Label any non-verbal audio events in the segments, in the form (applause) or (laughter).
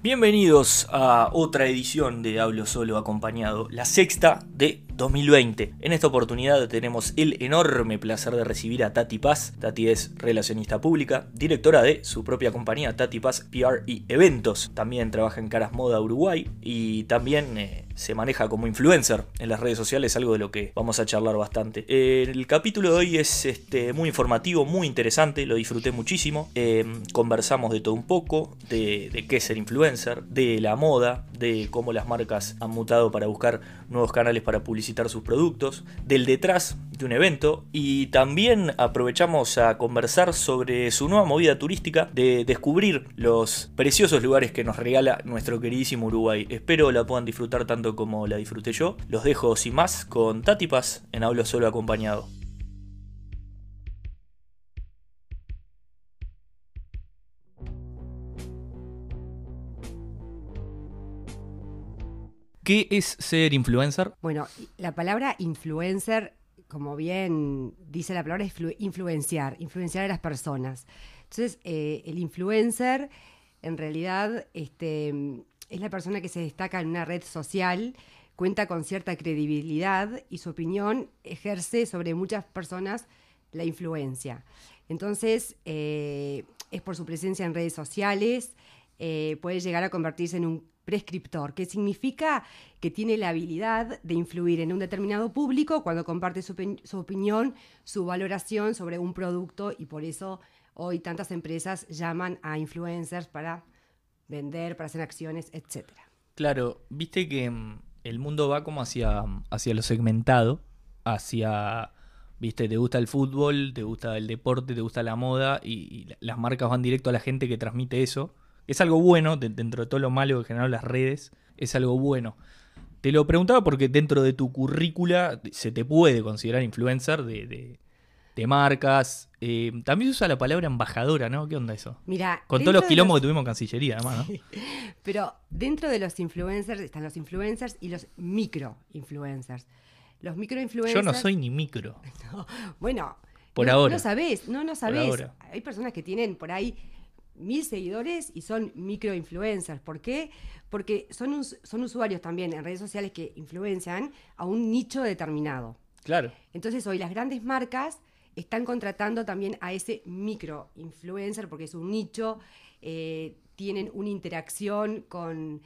Bienvenidos a otra edición de Hablo Solo Acompañado, la sexta de 2020. En esta oportunidad tenemos el enorme placer de recibir a Tati Paz. Tati es relacionista pública, directora de su propia compañía Tati Paz PR y Eventos. También trabaja en Caras Moda Uruguay y también eh, se maneja como influencer en las redes sociales, algo de lo que vamos a charlar bastante. el capítulo de hoy es este, muy informativo, muy interesante, lo disfruté muchísimo. Eh, conversamos de todo un poco, de, de qué es ser influencer, de la moda, de cómo las marcas han mutado para buscar nuevos canales para publicitar sus productos, del detrás de un evento y también aprovechamos a conversar sobre su nueva movida turística de descubrir los preciosos lugares que nos regala nuestro queridísimo Uruguay. Espero la puedan disfrutar tanto como la disfruté yo. Los dejo sin más con Tatipas en Hablo Solo Acompañado. ¿Qué es ser influencer? Bueno, la palabra influencer, como bien dice la palabra, influenciar, influenciar a las personas. Entonces, eh, el influencer, en realidad, este, es la persona que se destaca en una red social, cuenta con cierta credibilidad y su opinión ejerce sobre muchas personas la influencia. Entonces, eh, es por su presencia en redes sociales, eh, puede llegar a convertirse en un prescriptor, que significa que tiene la habilidad de influir en un determinado público cuando comparte su, opinión, su valoración sobre un producto y por eso hoy tantas empresas llaman a influencers para vender, para hacer acciones, etcétera. Claro, viste que mm, el mundo va como hacia, hacia lo segmentado, hacia, viste, te gusta el fútbol, te gusta el deporte, te gusta la moda y, las marcas van directo a la gente que transmite eso. Es algo bueno, dentro de todo lo malo que generaron las redes, es algo bueno. Te lo preguntaba porque dentro de tu currícula se te puede considerar influencer de de marcas. Eh, también se usa la palabra embajadora, ¿no? ¿Qué onda eso? Mira, con todos los quilombos que tuvimos en Cancillería, además, ¿no? (laughs) Pero dentro de los influencers están los influencers y los micro-influencers. Los micro-influencers. Yo no soy ni micro. (laughs) bueno, por no, ahora. No sabés, no, no sabés. Hay personas que tienen por ahí mil seguidores y son micro-influencers. ¿Por qué? Porque son, son usuarios también en redes sociales que influencian a un nicho determinado. Claro. Entonces hoy las grandes marcas están contratando también a ese micro influencer porque es un nicho, eh, tienen una interacción con,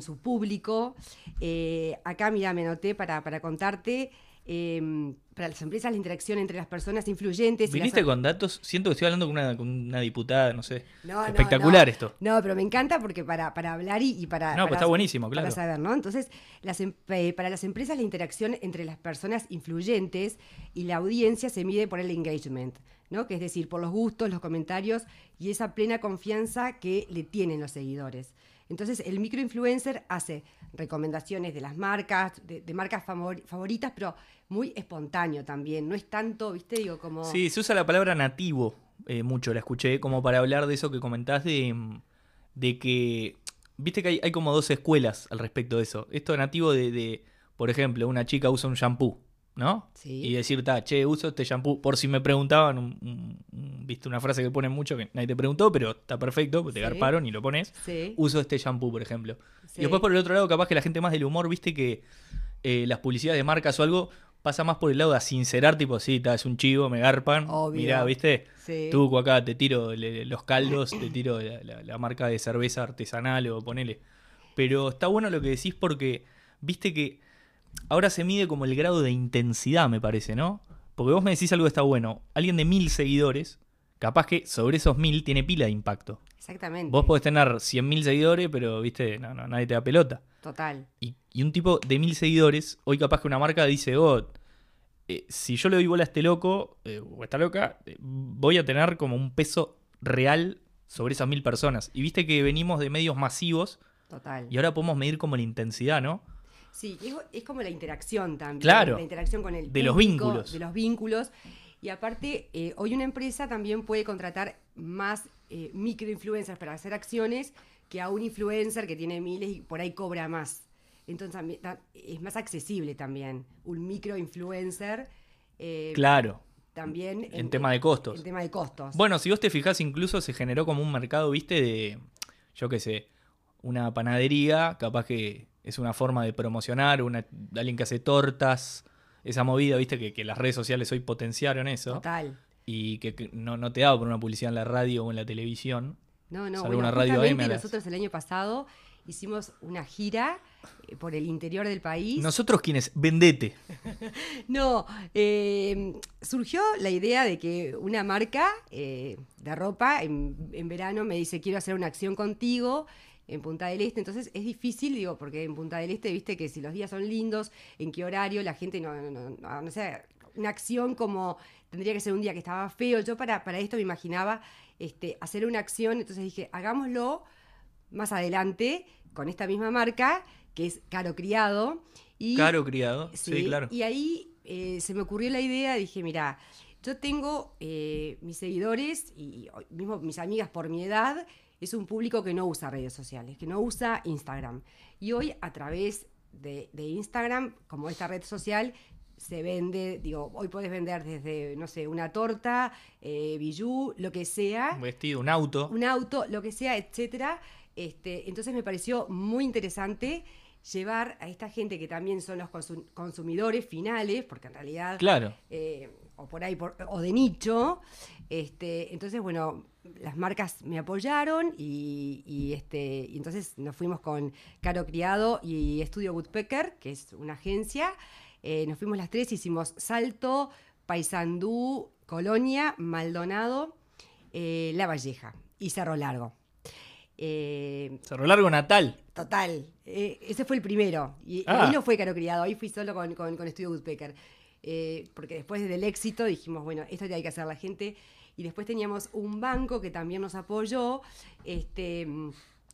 su público. Eh, acá, mira, me anoté para, para contarte Em, para las empresas la interacción entre las personas influyentes. Viniste con datos, siento que estoy hablando con una, diputada, no sé. Espectacular esto. No, pero me encanta porque para, para hablar y, para... No, pues está buenísimo, claro. Para saber, ¿no? Entonces, las, em, eh, para las empresas la interacción entre las personas influyentes y la audiencia se mide por el engagement. ¿no? que es decir, por los gustos, los comentarios y esa plena confianza que le tienen los seguidores. Entonces, el microinfluencer hace recomendaciones de las marcas, de, marcas favoritas, pero muy espontáneo también. No es tanto, viste, digo, como. Sí, se usa la palabra nativo eh, mucho, la escuché, como para hablar de eso que comentás de, de que. Viste que hay, como dos escuelas al respecto de eso. Esto nativo de, de, por ejemplo, una chica usa un shampoo ¿no? Sí. Y decir, ta, che, uso este shampoo. Por si me preguntaban, viste una frase que ponen mucho que nadie te preguntó, pero está perfecto, te garparon y lo pones. Sí. Uso este shampoo, por ejemplo. Y después por el otro lado, capaz que la gente más del humor, viste que eh, las publicidades de marcas o algo pasa más por el lado de sincerar, tipo, sí, ta, es un chivo, me garpan. Obvio. Mirá, viste, sí. tú acá te tiro los caldos, te tiro la marca de cerveza artesanal o ponele. Pero está bueno lo que decís porque, viste que ahora se mide como el grado de intensidad, me parece, ¿no? Porque vos me decís algo que está bueno. Alguien de mil seguidores, capaz que sobre esos mil tiene pila de impacto. Exactamente. Vos podés tener 100.000 seguidores, pero, viste, no, no, nadie te da pelota. Total. Y, un tipo de mil seguidores, hoy capaz que una marca dice, oh, eh, si yo le doy bola a este loco, eh, o a esta loca, eh, voy a tener como un peso real sobre esas mil personas. Y viste que venimos de medios masivos. Total. Y ahora podemos medir como la intensidad, ¿no? Sí, es, como la interacción también. Claro. La interacción con el De los vínculos. De los vínculos. Y aparte, eh, hoy una empresa también puede contratar más eh, microinfluencers para hacer acciones que a un influencer que tiene miles y por ahí cobra más. Entonces es más accesible también un microinfluencer. Eh, claro. También en, tema de costos. En tema de costos. Bueno, si vos te fijás, incluso se generó como un mercado, viste, de, yo qué sé, una panadería, capaz que es una forma de promocionar, una, alguien que hace tortas, esa movida, viste, que, que las redes sociales hoy potenciaron eso. Total. Y que, que no, no te daba por una publicidad en la radio o en la televisión. No, no, bueno, una radio AM, nosotros el año pasado hicimos una gira eh, por el interior del país. Nosotros quienes, vendete. (laughs) No, eh, surgió la idea de que una marca eh, de ropa en, en verano me dice quiero hacer una acción contigo en Punta del Este, entonces es difícil, digo, porque en Punta del Este, viste que si los días son lindos, en qué horario, la gente no, no, no, no, no sé, una acción como tendría que ser un día que estaba feo, yo para, para esto me imaginaba este, hacer una acción, entonces dije, hagámoslo más adelante con esta misma marca, que es Caro Criado. Y, Caro criado. Sí, claro. Y ahí eh, se me ocurrió la idea, dije, mira, yo tengo eh, mis seguidores y mismo mis amigas por mi edad, es un público que no usa redes sociales, que no usa Instagram. Y hoy a través de, de Instagram, como esta red social, se vende, digo, hoy puedes vender desde, no sé, una torta, eh, bijú, lo que sea Un vestido, un auto. un auto, lo que sea, etcétera. Este, entonces me pareció muy interesante llevar a esta gente que también son los consu- consumidores finales, porque en realidad, Claro. eh, o por ahí, por- o de nicho. Este, entonces, bueno, las marcas me apoyaron y, y, este, y entonces nos fuimos con Caro Criado y Estudio Woodpecker, que es una agencia. Eh, nos fuimos las tres, hicimos Salto, Paysandú, Colonia, Maldonado, eh, La Valleja y Cerro Largo. Eh, Cerro Largo Natal. total, eh, ese fue el primero. Y Ah. ahí no fue Caro Criado, ahí fui solo con, con, con Estudio Woodpecker. Porque después del éxito dijimos, bueno, esto hay que hacer la gente. Y después teníamos un banco que también nos apoyó. Este,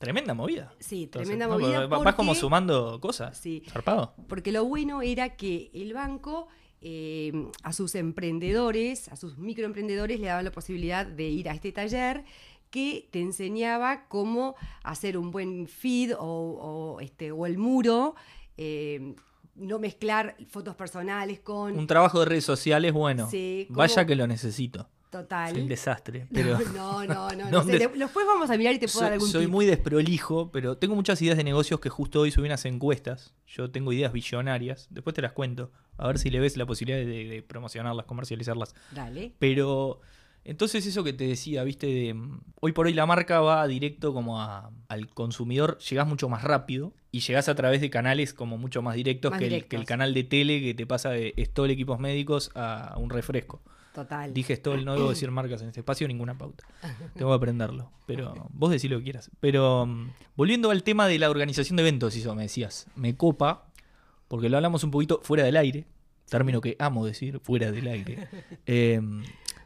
Tremenda movida. sí, Entonces, tremenda no, movida. va- Vas porque- como sumando cosas. Sí. Zarpado. Porque lo bueno era que el banco eh, a sus emprendedores, a sus microemprendedores, le daba la posibilidad de ir a este taller que te enseñaba cómo hacer un buen feed o, o, este, o el muro, eh, no mezclar fotos personales con... Un trabajo de redes sociales, bueno. Sí. Vaya que lo necesito. Total. Soy un desastre. Pero (laughs) (laughs) No, no, no. no, sé, des- de- después vamos a mirar y te puedo dar algún soy tip. muy desprolijo, pero tengo muchas ideas de negocios que justo hoy subí unas encuestas. Yo tengo ideas billonarias. Después te las cuento. A ver si le ves la posibilidad de, de promocionarlas, comercializarlas. Dale. Pero entonces eso que te decía, viste, de, mm, hoy por hoy la marca va directo como a- al consumidor, llegás mucho más rápido y llegás a través de canales como mucho más directos, Más que, El, directos. que el canal de tele que te pasa de Stoll Equipos Médicos a un refresco. Total. Dije Stoll, no debo decir (clears throat) marcas en este espacio, ninguna pauta. Tengo que aprenderlo. Pero vos decís lo que quieras. Pero mm, volviendo al tema de la organización de eventos, eso me decías, me copa, porque lo hablamos un poquito fuera del aire, término que amo decir, fuera del aire. (laughs) Em,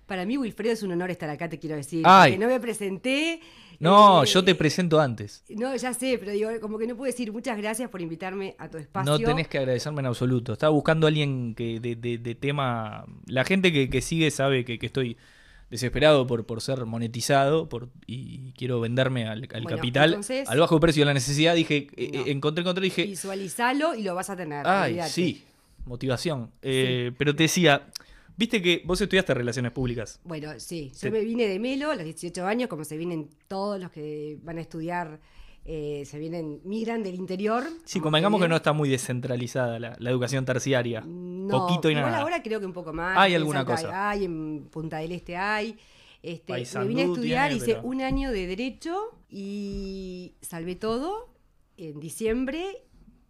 Para mí, Wilfredo, es un honor estar acá, te quiero decir. Ay. porque no me presenté. No, eh, yo te presento antes. No, ya sé, pero digo, como que no puedo decir muchas gracias por invitarme a tu espacio. No tenés que agradecerme en absoluto. Estaba buscando a alguien que de, de- de tema. La gente que, que sigue sabe que, que estoy desesperado por, por ser monetizado por, y quiero venderme al, al Bueno, capital entonces- al bajo precio de la necesidad. Dije, eh, No. eh, encontré, encontré, dije, Visualizalo y lo vas a tener. ay, sí, motivación. Eh, Pero te decía, viste que vos estudiaste relaciones públicas. Bueno, sí. Yo Sí. me vine de Melo a los 18 años, como se vienen todos los que van a estudiar, eh, se vienen, migran del interior. Sí, convengamos que vienen. no está muy descentralizada la, la educación terciaria. No, Poquito y nada. ahora creo que un poco más. Hay En alguna cosa. Hay, en Punta del Este hay. Este, me vine a estudiar, tiene, hice pero- un año de Derecho y salvé todo en diciembre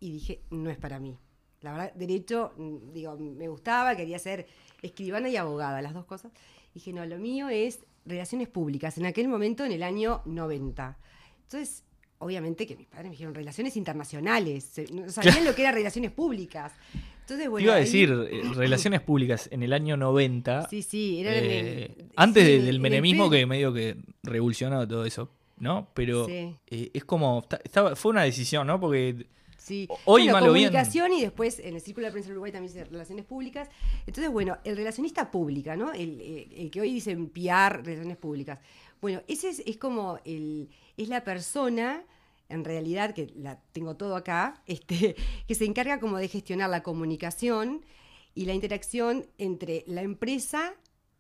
y dije, no es para mí. La verdad, Derecho, digo, me gustaba, quería ser escribana y abogada, las dos cosas. Dije, no, lo mío es relaciones públicas, en aquel momento, en el año 90. Entonces, obviamente que mis padres me dijeron relaciones internacionales, no sabían lo que era relaciones públicas. Entonces, Te bueno, iba a ahí- decir, eh, relaciones públicas en el año 90. Sí, sí, era el- eh, antes sí, del en el menemismo que medio que revolucionó todo eso, ¿no? Pero Sí. eh, es como, estaba, fue una decisión, ¿no? Porque Sí. Hoy, bueno, malo, bien. comunicación y después en el Círculo de Prensa del Uruguay también hice relaciones públicas. Entonces, bueno, el relacionista pública, ¿no? El, el- el que hoy dicen PR, relaciones públicas. Bueno, ese es, es como el, es la persona, en realidad, que la tengo todo acá, (laughs) este, que se encarga como de gestionar la comunicación y la interacción entre la empresa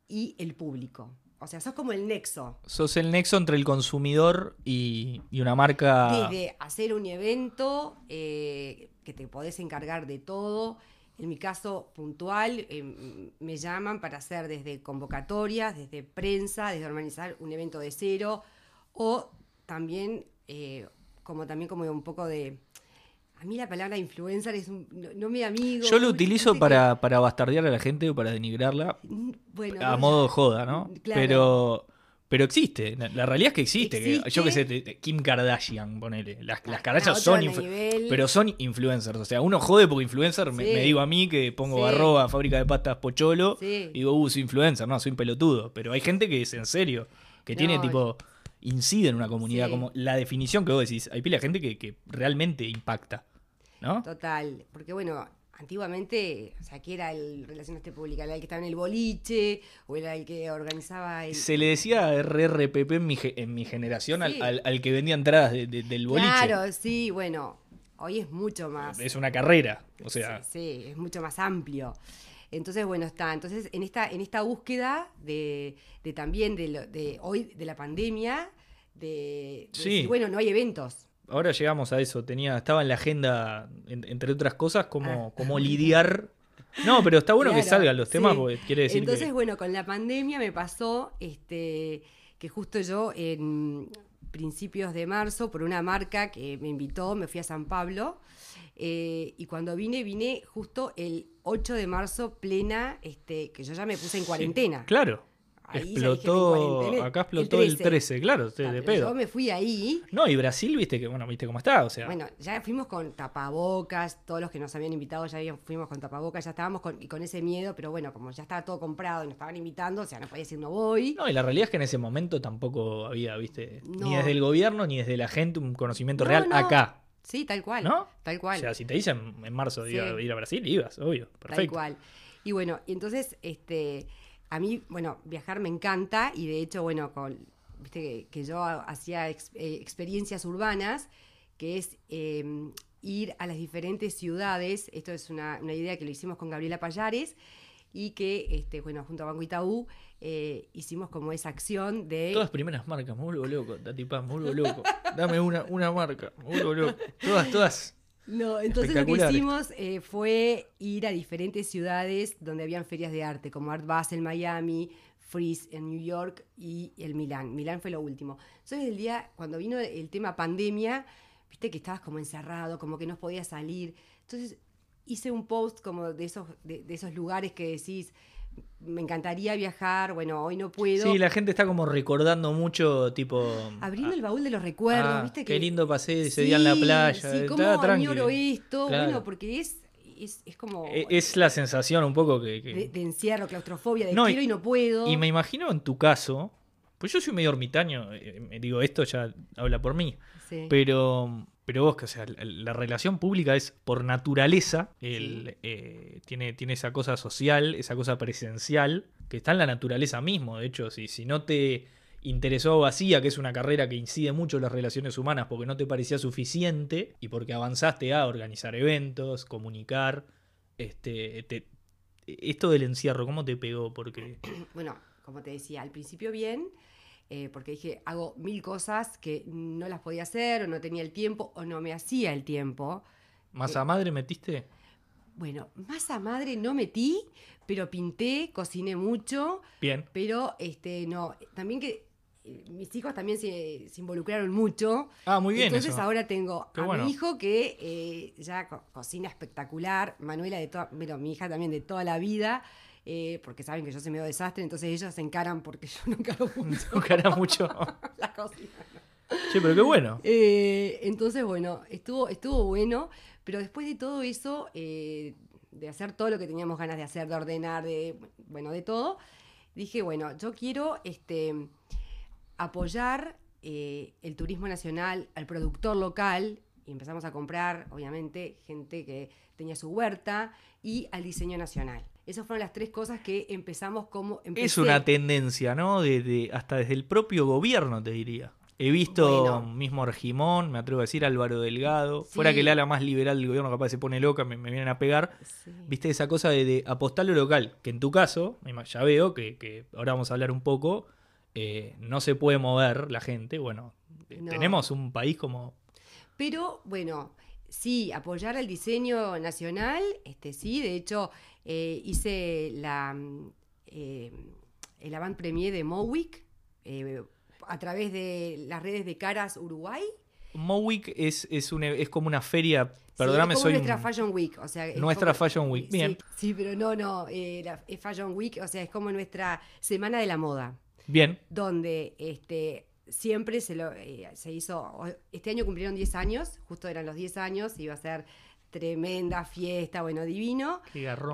y el público. O sea, sos como el nexo. Sos el nexo entre el consumidor y, y una marca. Desde hacer un evento eh, que te podés encargar de todo. En mi caso puntual, eh, me llaman para hacer desde convocatorias, desde prensa, desde organizar un evento de cero, o también, eh, como también como un poco de a mí la palabra influencer es un, no, me amigo. Yo lo utilizo para, para bastardear a la gente o para denigrarla. Mm, bueno, a modo de joda, ¿no? Claro. Pero, pero existe. La, realidad es que existe. yo qué sé, Kim Kardashian, ponele. Las, las Kardashian son pero son influencers. O sea, uno jode porque influencer me, digo a mí que pongo arroba fábrica de pastas pocholo y digo, uh, soy influencer. No, soy un pelotudo. Pero hay gente que es en serio. Que tiene tipo incide en una comunidad, como la definición que vos decís. Hay pila de gente que, que realmente impacta. ¿No? Total. Porque bueno, antiguamente, o sea, que era el Relaciones Públicas? ¿Era el que estaba en el boliche? ¿O era el que organizaba el...? Se le decía RRPP en mi, en mi generación al, al, que vendía entradas del boliche. Claro, sí, bueno, hoy es mucho más... Es una carrera, o sea... Sí, es mucho más amplio. Entonces, bueno, está. Entonces, en esta, en esta búsqueda de, de también de, de, hoy, de la pandemia, de, sí. bueno, no hay eventos ahora llegamos a eso. Tenía, estaba en la agenda, entre otras cosas, como, ah. lidiar. No, pero está bueno que salgan los temas, porque quiere decir Entonces, bueno, con la pandemia me pasó este, que justo yo en principios de marzo, por una marca que me invitó, me fui a San Pablo. Eh, y cuando vine, vine justo el 8 de marzo, plena, este, que yo ya me puse en cuarentena. claro explotó, acá explotó el 13, claro, de pedo. Yo me fui ahí. No, y Brasil, viste que, bueno, viste cómo está, o sea. Bueno, ya fuimos con tapabocas, todos los que nos habían invitado ya fuimos con tapabocas, ya estábamos con, con ese miedo, pero bueno, como ya estaba todo comprado y nos estaban invitando, o sea, no podía decir no voy. No, y la realidad es que en ese momento tampoco había, viste, ni desde el gobierno ni desde la gente un conocimiento real acá. Sí, tal cual. ¿No? Tal cual. O sea, si te dicen en marzo de ir a Brasil, ibas, obvio. Perfecto. Tal cual. Y bueno, y entonces, este a mí, bueno, viajar me encanta y de hecho, bueno, con, viste que, yo hacía eh, experiencias urbanas, que es em, ir a las diferentes ciudades. Esto es una, idea que lo hicimos con Gabriela Payares y que, este, bueno, junto a Banco Itaú, eh, hicimos como esa acción de... Todas primeras marcas, muy loco, Tati Paz, muy loco. Dame una, una marca, muy loco. Todas, todas no, entonces lo que hicimos eh, fue ir a diferentes ciudades donde habían ferias de arte, como Art Basel Miami, Freeze en New York y el Milán. Milán fue lo último. Entonces el día, cuando vino el tema pandemia, viste que estabas como encerrado, como que no podías salir. Entonces hice un post como de esos, de esos lugares que decís, me encantaría viajar, bueno, hoy no puedo. Sí, la gente está como recordando mucho, tipo... Abriendo el baúl de los recuerdos, ah, ¿viste? Qué lindo pasé ese día en la playa. Sí, cómo añoro esto, bueno, porque es, es, como... E, es, la sensación un poco que... De, encierro, claustrofobia, de quiero y, no puedo. Y me imagino en tu caso, pues yo soy medio ermitaño, eh, me digo, esto ya habla por mí, pero pero vos, que o sea, la, relación pública es por naturaleza, eh, tiene, tiene esa cosa social, esa cosa presencial, que está en la naturaleza mismo. De hecho, si, si no te interesó vacía, que es una carrera que incide mucho en las relaciones humanas porque no te parecía suficiente y porque avanzaste a organizar eventos, comunicar, este, esto del encierro, ¿cómo te pegó? Porque... Bueno, como te decía, al principio bien, eh, porque dije, hago mil cosas que no las podía hacer, o no tenía el tiempo, o no me hacía el tiempo. ¿Masa madre metiste? Bueno, masa madre no metí, pero pinté, cociné mucho. Bien. Pero, este, no, también que eh, mis hijos también se, involucraron mucho. Ah, muy bien. Entonces ahora tengo a mi hijo que eh, ya cocina espectacular, Manuela de toda, bueno, mi hija también de toda la vida. Eh, porque saben que yo soy medio desastre, entonces ellos se encaran porque (laughs) yo no encaro mucho. (laughs) No mucho. (laughs) la cocina. Sí, pero qué bueno. Eh, entonces, bueno, estuvo, estuvo bueno, pero después de todo eso, eh, de hacer todo lo que teníamos ganas de hacer, de ordenar, de, bueno, de todo, dije, bueno, yo quiero este, apoyar el turismo nacional, al productor local, y empezamos a comprar, obviamente, gente que tenía su huerta, y al diseño nacional. Esas fueron las tres cosas que empezamos como... Es una tendencia, ¿no? De, hasta desde el propio gobierno, te diría. He visto mismo Argimón, me atrevo a decir Álvaro Delgado, fuera que el ala más liberal del gobierno capaz se pone loca, me, vienen a pegar. Viste esa cosa de, apostar lo local, que en tu caso, ya veo que, ahora vamos a hablar un poco, eh, no se puede mover la gente, bueno, eh, No. tenemos un país como... Pero bueno, sí, apoyar al diseño nacional, este sí, de hecho eh, hice la mm, eh, el avant premier de Mowick eh, a través de las redes de Caras Uruguay. Mowick es, es, un e- es como una feria, Sí, perdóname, es como soy nuestra un- Fashion Week, o sea, es Nuestra como- Fashion Week, sí, bien. Sí, pero no, no, eh, la- es Fashion Week, o sea, es como nuestra semana de la moda. Bien, donde este, siempre se, lo, eh, se hizo, este año cumplieron 10 años, justo eran los 10 años, iba a ser tremenda fiesta, bueno, divino,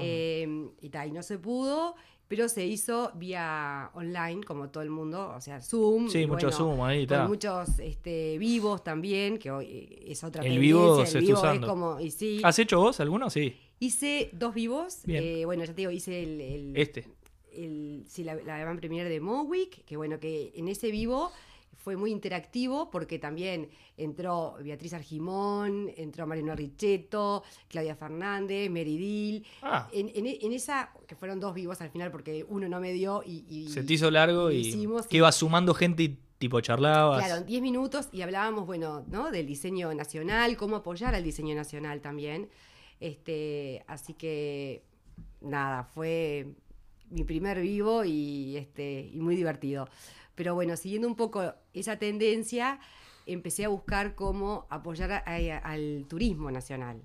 eh, y tal, y no se pudo, pero se hizo vía online, como todo el mundo, o sea, Zoom. sí, mucho Zoom ahí, Con está. muchos este, vivos también, que hoy eh, es otra El tendencia. vivo el se está vivo usando. es como, y sí, ¿Has hecho vos alguno? Sí, hice dos vivos, eh, bueno, ya te digo, hice el- el, este. el, sí, la, la van premier de Mowick, que bueno, que en ese vivo fue muy interactivo porque también entró Beatriz Argimón, entró Mariano Richetto, Claudia Fernández, Meridil. Ah, En, en- en esa, que fueron dos vivos al final porque uno no me dio y... y- se te hizo largo y hicimos, que iba sumando gente y tipo charlabas. Claro, en 10 minutos y hablábamos, bueno, ¿no? Del diseño nacional, cómo apoyar al diseño nacional también. Este, así que, nada, fue mi primer vivo y, este, y muy divertido. Pero bueno, siguiendo un poco esa tendencia, empecé a buscar cómo apoyar a- a- al turismo nacional.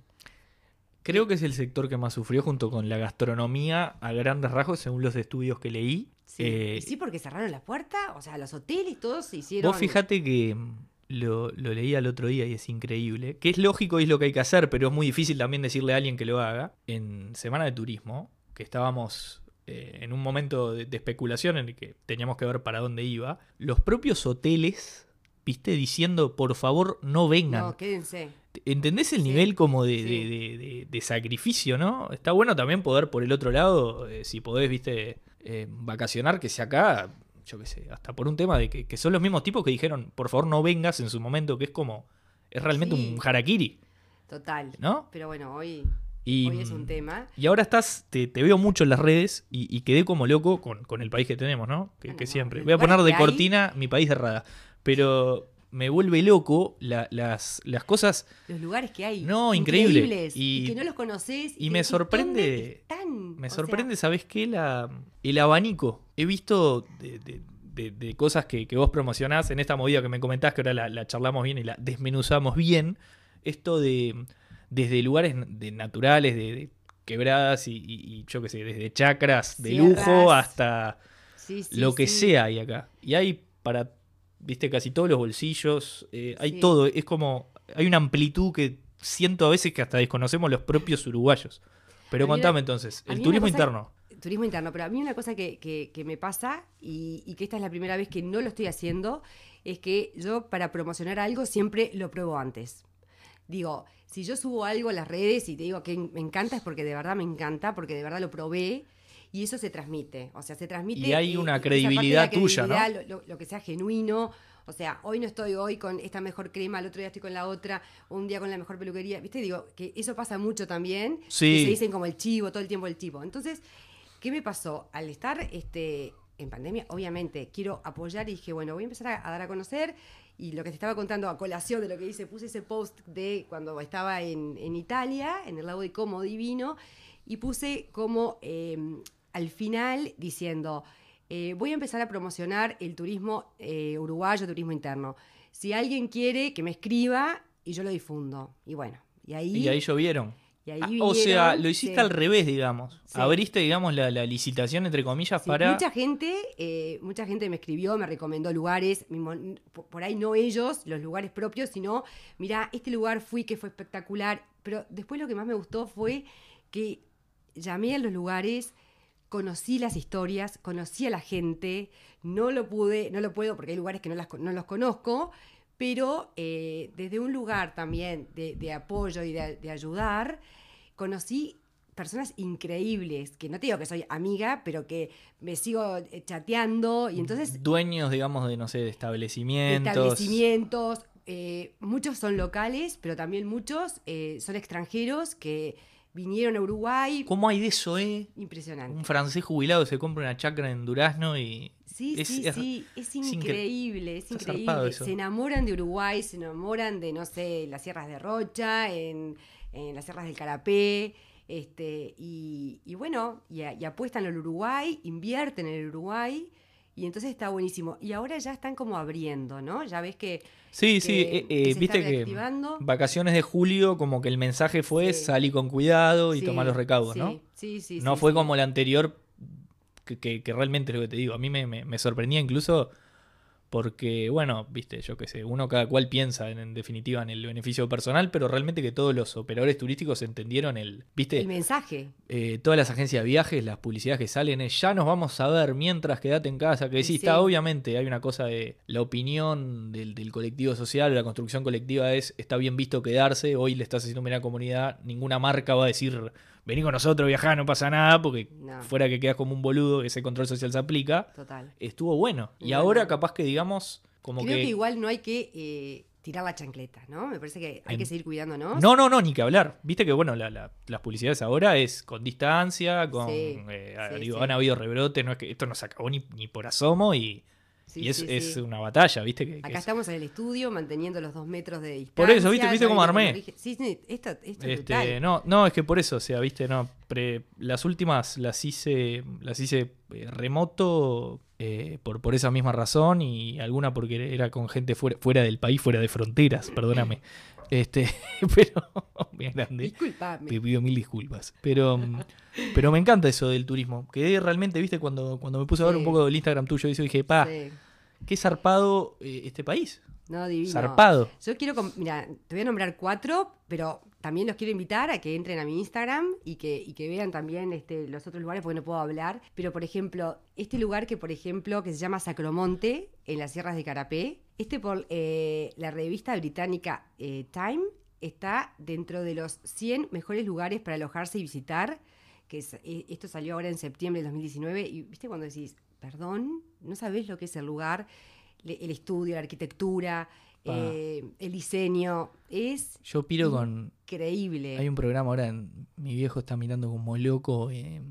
Creo que es el sector que más sufrió junto con la gastronomía a grandes rasgos según los estudios que leí. Sí, Eh, y sí, porque cerraron la puerta, o sea, los hoteles, todos se hicieron... Vos fijate que mm, lo, lo leí al otro día y es increíble. Que es lógico y es lo que hay que hacer, pero es muy difícil también decirle a alguien que lo haga. En Semana de Turismo, que estábamos eh, en un momento de, de especulación en el que teníamos que ver para dónde iba, los propios hoteles, viste, diciendo por favor no vengan. No, quédense. ¿Entendés el Sí, nivel como de, sí. de- de- de- de sacrificio, no? Está bueno también poder por el otro lado, eh, si podés, viste, eh, vacacionar, que sea acá, yo qué sé, hasta por un tema de que, que son los mismos tipos que dijeron, por favor no vengas en su momento, que es como, es realmente Sí. un harakiri, Total. ¿no? Pero bueno, hoy, Y, hoy es un tema. y ahora estás, te, te veo mucho en las redes y, y quedé como loco con, con el país que tenemos, ¿no? Que, no, siempre. Voy a poner de hay- cortina mi país de rada, pero me vuelve loco la- las, las cosas los lugares que hay. No, increíble. increíbles, Y- Y, que no los conoces. y me sorprende-. Me sea, sorprende, ¿sabes qué? La, el abanico. He visto de, de- de- de cosas que, que vos promocionás en esta movida que me comentás, que ahora la, la charlamos bien y la desmenuzamos bien. Esto de desde lugares de naturales, de, de quebradas y, y- y yo qué sé, desde chacras de Sierras. lujo hasta sí, sí, lo que sí. sea hay acá. Y hay para, viste, casi todos los bolsillos, eh, hay todo. Es como, hay una amplitud que siento a veces que hasta desconocemos los propios uruguayos. Pero mí contame entonces, el turismo interno. Turismo interno, pero a mí una cosa que, que- que me pasa y, y que esta es la primera vez que no lo estoy haciendo es que yo para promocionar algo siempre lo pruebo antes. Digo, si yo subo algo a las redes y te digo que me encanta es porque de verdad me encanta, porque de verdad lo probé y eso se transmite. O sea, se transmite. Y hay eh, una credibilidad tuya, ¿no? credibilidad, Lo, lo- lo que sea genuino. O sea, hoy no estoy hoy con esta mejor crema, el otro día estoy con la otra, un día con la mejor peluquería. ¿Viste? Digo, que eso pasa mucho también. Sí. Que se dicen como el chivo, todo el tiempo el chivo. Entonces, ¿qué me pasó? Al estar este, en pandemia, obviamente, quiero apoyar y dije, bueno, voy a empezar a, a dar a conocer. Y lo que te estaba contando a colación de lo que hice, puse ese post de cuando estaba en, Italia, en el lago de Como Divino, y puse como eh, al final diciendo, eh, voy a empezar a promocionar el turismo eh, uruguayo, turismo interno. Si alguien quiere, que me escriba y yo lo difundo. Y bueno, y ahí... Y ahí llovieron. Y ahí Ah, o sea, lo hiciste sí. al revés, digamos. Sí. Abriste, digamos, la, la licitación, entre comillas, Sí, para... Mucha gente, eh, mucha gente me escribió, me recomendó lugares, por ahí no ellos, los lugares propios, sino, mira, este lugar fui que fue espectacular, pero después lo que más me gustó fue que llamé a los lugares, conocí las historias, conocí a la gente, no lo pude, no lo puedo porque hay lugares que no, las, co- no los conozco, pero eh, desde un lugar también de, de apoyo y de, de ayudar, conocí personas increíbles, que no te digo que soy amiga, pero que me sigo eh, chateando y entonces Dueños, digamos, de, no sé, de establecimientos. establecimientos, eh, muchos son locales, pero también muchos eh, son extranjeros que vinieron a Uruguay. ¿Cómo hay de eso, eh? Impresionante. Un francés jubilado se compra una chacra en Durazno y. Sí, es- sí, es- sí, es incre- increíble, es increíble. Se enamoran de Uruguay, se enamoran de, no sé, las sierras de Rocha, en, en las sierras del Carapé, este, y, y bueno, y, a- y apuestan al Uruguay, invierten en el Uruguay, y entonces está buenísimo. Y ahora ya están como abriendo, ¿no? Ya ves que, Sí, que- sí, eh, que eh, se viste está que vacaciones de julio, como que el mensaje fue Sí. salí con cuidado y Sí, toma los recaudos, sí, ¿no? Sí, sí, no fue como la anterior, que, que- que realmente lo que te digo, a mí me, me- me sorprendía incluso porque, bueno, viste, yo qué sé, uno cada cual piensa en, en definitiva en el beneficio personal, pero realmente que todos los operadores turísticos entendieron el, viste, El mensaje. eh, todas las agencias de viajes, las publicidades que salen es ya nos vamos a ver mientras quedate en casa, que sí, Sí. está obviamente, hay una cosa de la opinión del, del colectivo social, la construcción colectiva es, está bien visto quedarse, hoy le estás haciendo una comunidad, ninguna marca va a decir, vení con nosotros, viajá, no pasa nada, porque No. fuera que quedas como un boludo, ese control social se aplica, Total. estuvo bueno. Y Bueno. ahora capaz que digamos, como Creo que, que... igual no hay que eh, tirar la chancleta, ¿no? Me parece que hay que seguir cuidándonos. No, no, no, ni que hablar. Viste que, bueno, la- la- las publicidades ahora es con distancia, con... Sí, eh, sí, digo, sí. han habido rebrotes, no es que esto no se acabó ni, ni por asomo y, Sí, y es, sí, es sí. una batalla, ¿viste? Que, que Acá es- estamos en el estudio manteniendo los dos metros de distancia. Por eso, ¿viste? ¿Viste cómo armé? dije- Sí, sí, esto, esto es este, no, no, es que por eso, o sea, viste, no, pre- las últimas las hice, las hice eh, remoto eh, por, por esa misma razón y alguna porque era con gente fuera, fuera del país, fuera de fronteras, perdóname. Este, (laughs) pero (laughs) bien grande. Disculpame. Te pido mil disculpas. Pero, (laughs) pero me encanta eso del turismo. Quedé realmente, viste, cuando, cuando me puse a ver Sí. un poco del Instagram tuyo, eso dije, pa, Sí. qué zarpado eh, este país. No, divino. Zarpado. Yo quiero, mira, te voy a nombrar cuatro, pero también los quiero invitar a que entren a mi Instagram y que, y que vean también este, los otros lugares porque no puedo hablar. Pero, por ejemplo, este lugar que, por ejemplo, que se llama Sacromonte, en las sierras de Carapé, este por eh, la revista británica eh, Time está dentro de los 100 mejores lugares para alojarse y visitar. Que es- eh, esto salió ahora en septiembre del 2019 y, viste, cuando decís, perdón, no sabés lo que es el lugar, el estudio, la arquitectura, eh, el diseño, es Yo piro con. increíble. Hay un programa ahora, en- mi viejo está mirando como loco eh,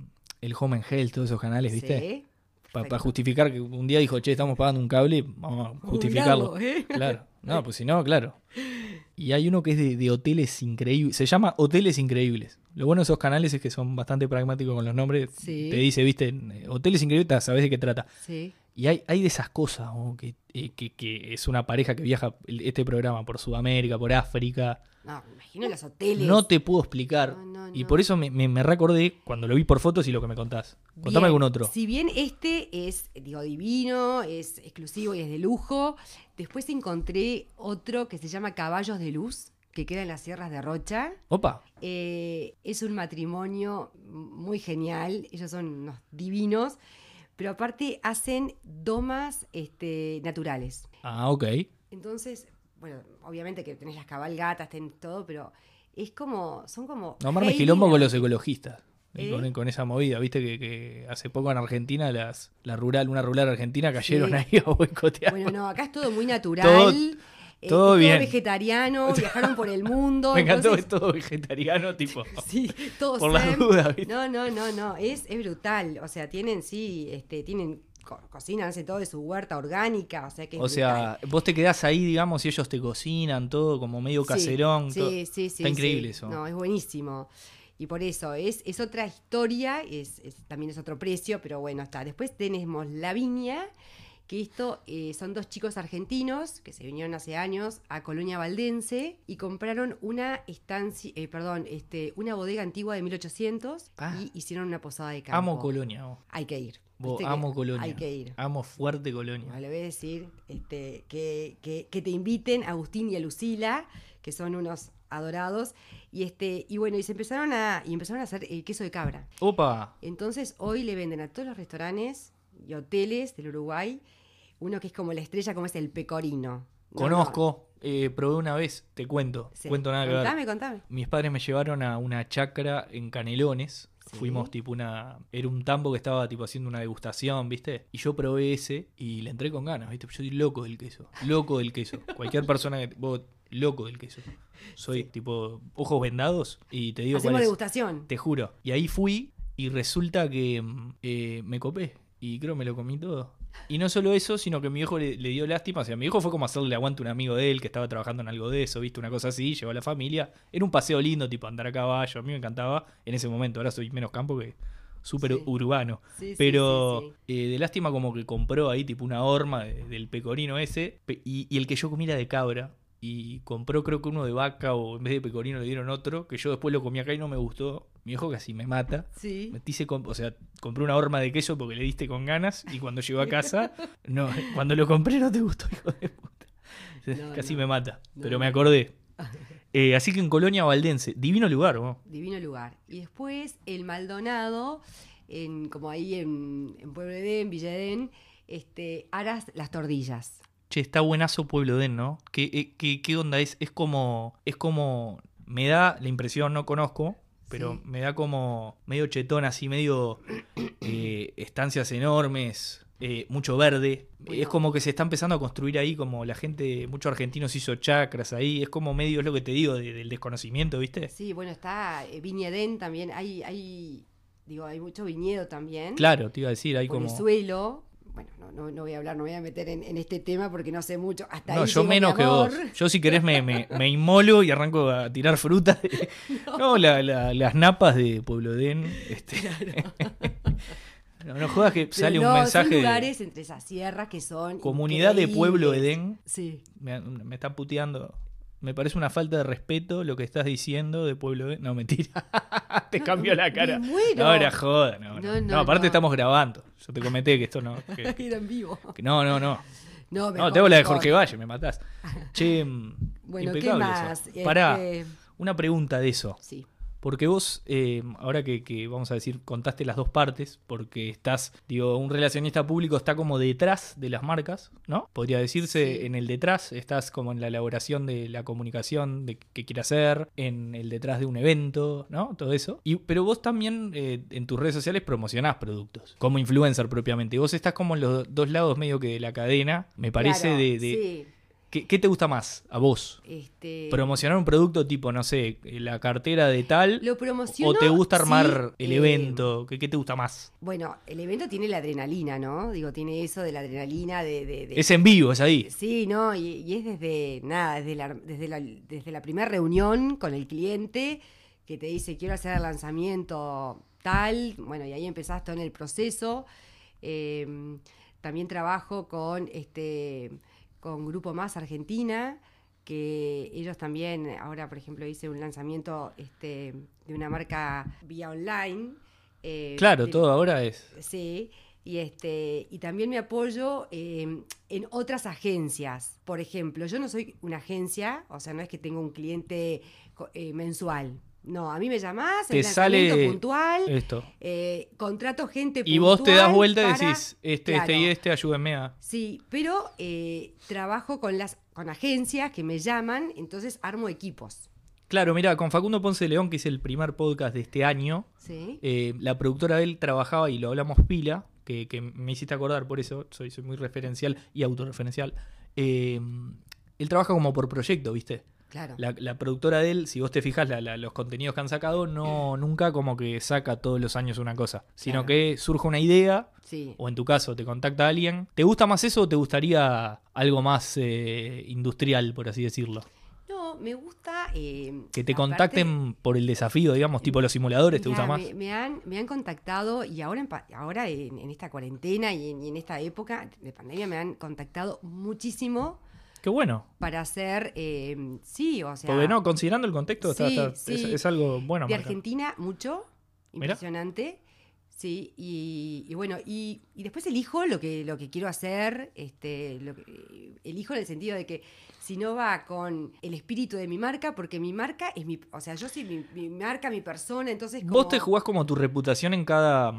el Home and Health, todos esos canales, ¿viste? Sí, Para justificar que un día dijo, che, estamos pagando un cable, vamos a justificarlo. Jubilarlo, ¿eh? Claro. No, pues si no, claro. Y hay uno que es de, de hoteles increíbles. Se llama Hoteles Increíbles. Lo bueno de esos canales es que son bastante pragmáticos con los nombres. Sí. Te dice, viste, eh, Hoteles Increíbles, sabes de qué trata. Sí. Y hay, hay de esas cosas, ¿no? que, eh, que, que es una pareja que viaja este programa por Sudamérica, por África. No, me imagino los hoteles. No te puedo explicar. No, no, Y no. por eso me, me, me recordé cuando lo vi por fotos y lo que me contás. Contame Bien, algún otro. Si bien este es, digo, divino, es exclusivo y es de lujo, después encontré otro que se llama Caballos de Luz, que queda en las sierras de Rocha. Opa, Eh, es un matrimonio muy genial, ellos son unos divinos, pero aparte hacen domas este, naturales. ah, ok. Entonces, bueno, obviamente que tenés las cabalgatas, tenés todo, pero es como, son como... No me quilombo con los ecologistas. y ¿Eh? Con, con esa movida, viste que, que hace poco en Argentina las, la rural, una rural argentina cayeron Sí. ahí a boicotear. Bueno, no, acá es todo muy natural. Todo- eh, todo bien. vegetariano, (laughs) viajaron por el mundo. me encantó entonces- es todo vegetariano, tipo. (laughs) Sí, todo Por las zen. dudas, ¿viste? No, no, no, no, es, es brutal. O sea, tienen, sí, este, tienen, co- cocinan, hacen todo de su huerta orgánica, o sea que O sea, vos te quedás ahí, digamos, y ellos te cocinan todo como medio. Sí, caserón. todo. Sí, sí, sí. Está increíble sí. eso. No, es buenísimo. Y por eso, es, es otra historia, es, es- también es otro precio, pero bueno, está. Después tenemos La Viña, que esto eh, son dos chicos argentinos que se vinieron hace años a Colonia Valdense y compraron una estancia, eh, perdón, este, una bodega antigua de 1800 Ah. y hicieron una posada de campo. Amo Colonia. Hay que ir. Amo Colonia. Hay que ir. Amo fuerte Colonia. No, le voy a decir este, que, que- que te inviten a Agustín y a Lucila, que son unos adorados. Y este, y bueno, y se empezaron a, y empezaron a hacer el queso de cabra. Opa, Entonces hoy le venden a todos los restaurantes y hoteles del Uruguay uno que es como la estrella, como es el pecorino. No, conozco, eh, probé una vez, te cuento. sí. Cuento nada que ver. Contame, contame. Mis padres me llevaron a una chacra en Canelones. Sí. Fuimos tipo una. Era un tambo que estaba tipo haciendo una degustación, ¿viste? Y yo probé ese y le entré con ganas, ¿viste? Yo soy loco del queso. Loco del queso. Cualquier persona que. vos, loco del queso. Soy tipo ojos vendados y te digo Hacemos cuál es. degustación. Te juro. Y ahí fui y resulta que mm, eh, me copé. Y creo que me lo comí todo. Y no solo eso, sino que mi hijo le, le dio lástima. O sea, mi hijo fue como hacerle aguante a un amigo de él que estaba trabajando en algo de eso, viste, una cosa así, llevó a la familia. Era un paseo lindo, tipo andar a caballo. A mí me encantaba en ese momento. Ahora soy menos campo que súper Sí. urbano. Sí, Pero sí, eh, de lástima como que compró ahí tipo una horma de- del pecorino ese. Y, y el que yo comí era de cabra. Y compró creo que uno de vaca o en vez de pecorino le dieron otro. Que yo después lo comí acá y no me gustó. Mi hijo casi me mata. Sí. Con- o sea, compré una horma de queso porque le diste con ganas. Y cuando llegó a casa, (laughs) no, cuando lo compré no te gustó, hijo de puta. No, (laughs) casi no. me mata. No, pero me acordé. (laughs) Eh, así que en Colonia Valdense, divino lugar, ¿no? Divino lugar. Y después el Maldonado, en, como ahí en, en Pueblo Edén, Villa Edén, este, Aras las Tordillas. Che, está buenazo Pueblo Den, ¿no? ¿Qué, eh, qué, qué onda es? Es como. Es como. Me da la impresión, no conozco, pero Sí. me da como medio chetón, así, medio. eh, estancias enormes, eh, mucho verde. Bueno. Es como que se está empezando a construir ahí, como la gente, muchos argentinos hizo chacras ahí. Es como medio, es lo que te digo, de- del desconocimiento, ¿viste? Sí, bueno, está eh, Viña Edén también. Hay, hay, digo, hay mucho viñedo también. Claro, te iba a decir, hay como. el suelo. Bueno, no, no, no voy a hablar, no voy a meter en, en este tema porque no sé mucho. Hasta No, ahí yo menos que vos. Yo si querés me, me, me inmolo y arranco a tirar fruta. (laughs) No, la- la- las napas de Pueblo Den. Este. (laughs) no, no jodas que sale no, un mensaje Son de lugares entre esas sierras que son. comunidad de Pueblo. Edén. Sí. Me, me están puteando. Me parece una falta de respeto lo que estás diciendo de Pueblo Edén. No, mentira. (laughs) te cambio la cara. me muero. No, era joda. No, no. No, No, no, aparte no. estamos grabando. Yo te comenté que esto no. que- (laughs) Era en vivo. que no, no, no. No, No, mejor, te hablo de. Jorge Valle, me matás. (laughs) Che, Bueno, ¿qué impecable más? eso. Pará, Este, una pregunta de eso. Sí. Porque vos, eh, ahora que, que vamos a decir, contaste las dos partes, porque estás, digo, un relacionista público está como detrás de las marcas, ¿no? Podría decirse Sí. en el detrás, estás como en la elaboración de la comunicación de que quiere hacer, en el detrás de un evento, ¿no? Todo eso. Y, pero vos también eh, en tus redes sociales promocionás productos, como influencer propiamente. Vos estás como en los dos lados medio que de la cadena, me parece, Claro, de... de- Sí. ¿Qué, qué te gusta más a vos? Este, promocionar un producto tipo, no sé, la cartera de tal. Lo. ¿O te gusta armar sí, el eh, evento? ¿Qué, qué te gusta más? Bueno, el evento tiene la adrenalina, ¿no? Digo, tiene eso de la adrenalina de. de- de- Es en vivo, es ahí. Sí, ¿no? Y, y es desde, nada, desde la, desde la, desde la primera reunión con el cliente que te dice, quiero hacer el lanzamiento tal, bueno, y ahí empezás todo en el proceso. Eh, también trabajo con, este, con Grupo Más Argentina, que ellos también, ahora por ejemplo hice un lanzamiento este, de una marca vía online. eh, Claro, de- todo ahora es. Sí, y, este, y también me apoyo eh, en otras agencias. Por ejemplo, yo no soy una agencia, o sea, no es que tengo un cliente eh, mensual. No, a mí me llamás, Te sale puntual, Esto. eh, contrato gente Y vos te das puntual vuelta y decís, este, este y este, ayúdenme a. Sí, pero eh, trabajo con las con agencias que me llaman, entonces armo equipos. Claro, mira, con Facundo Ponce de León, que es el primer podcast de este año, ¿sí? eh, la productora de él trabajaba y lo hablamos pila, que, que me hiciste acordar por eso, soy, soy muy referencial y autorreferencial. él trabaja como por proyecto, ¿viste? Claro. La, la productora de él, si vos te fijas la- la- los contenidos que han sacado, no nunca como que saca todos los años una cosa, sino Claro. que surge una idea, Sí. o en tu caso te contacta alguien. ¿Te gusta más eso o te gustaría algo más eh, industrial, por así decirlo? No, me gusta... eh, Que te contacten por el desafío, digamos, tipo los simuladores, ¿te gusta más? Me, han, me han contactado y ahora, en, ahora en, en esta cuarentena y en, y en esta época de pandemia me han contactado muchísimo Qué bueno. para hacer, eh, sí, o sea, Porque no, considerando el contexto, está- Sí, está- sí. es, es algo bueno. de. Argentina mucho, Mirá. impresionante. Sí, y, y bueno, y, y después elijo lo que, lo que quiero hacer, este, lo que, elijo en el sentido de que si no va con el espíritu de mi marca, porque mi marca es mi, o sea, yo soy mi, mi marca, mi persona, entonces como, Vos te jugás como tu reputación en cada,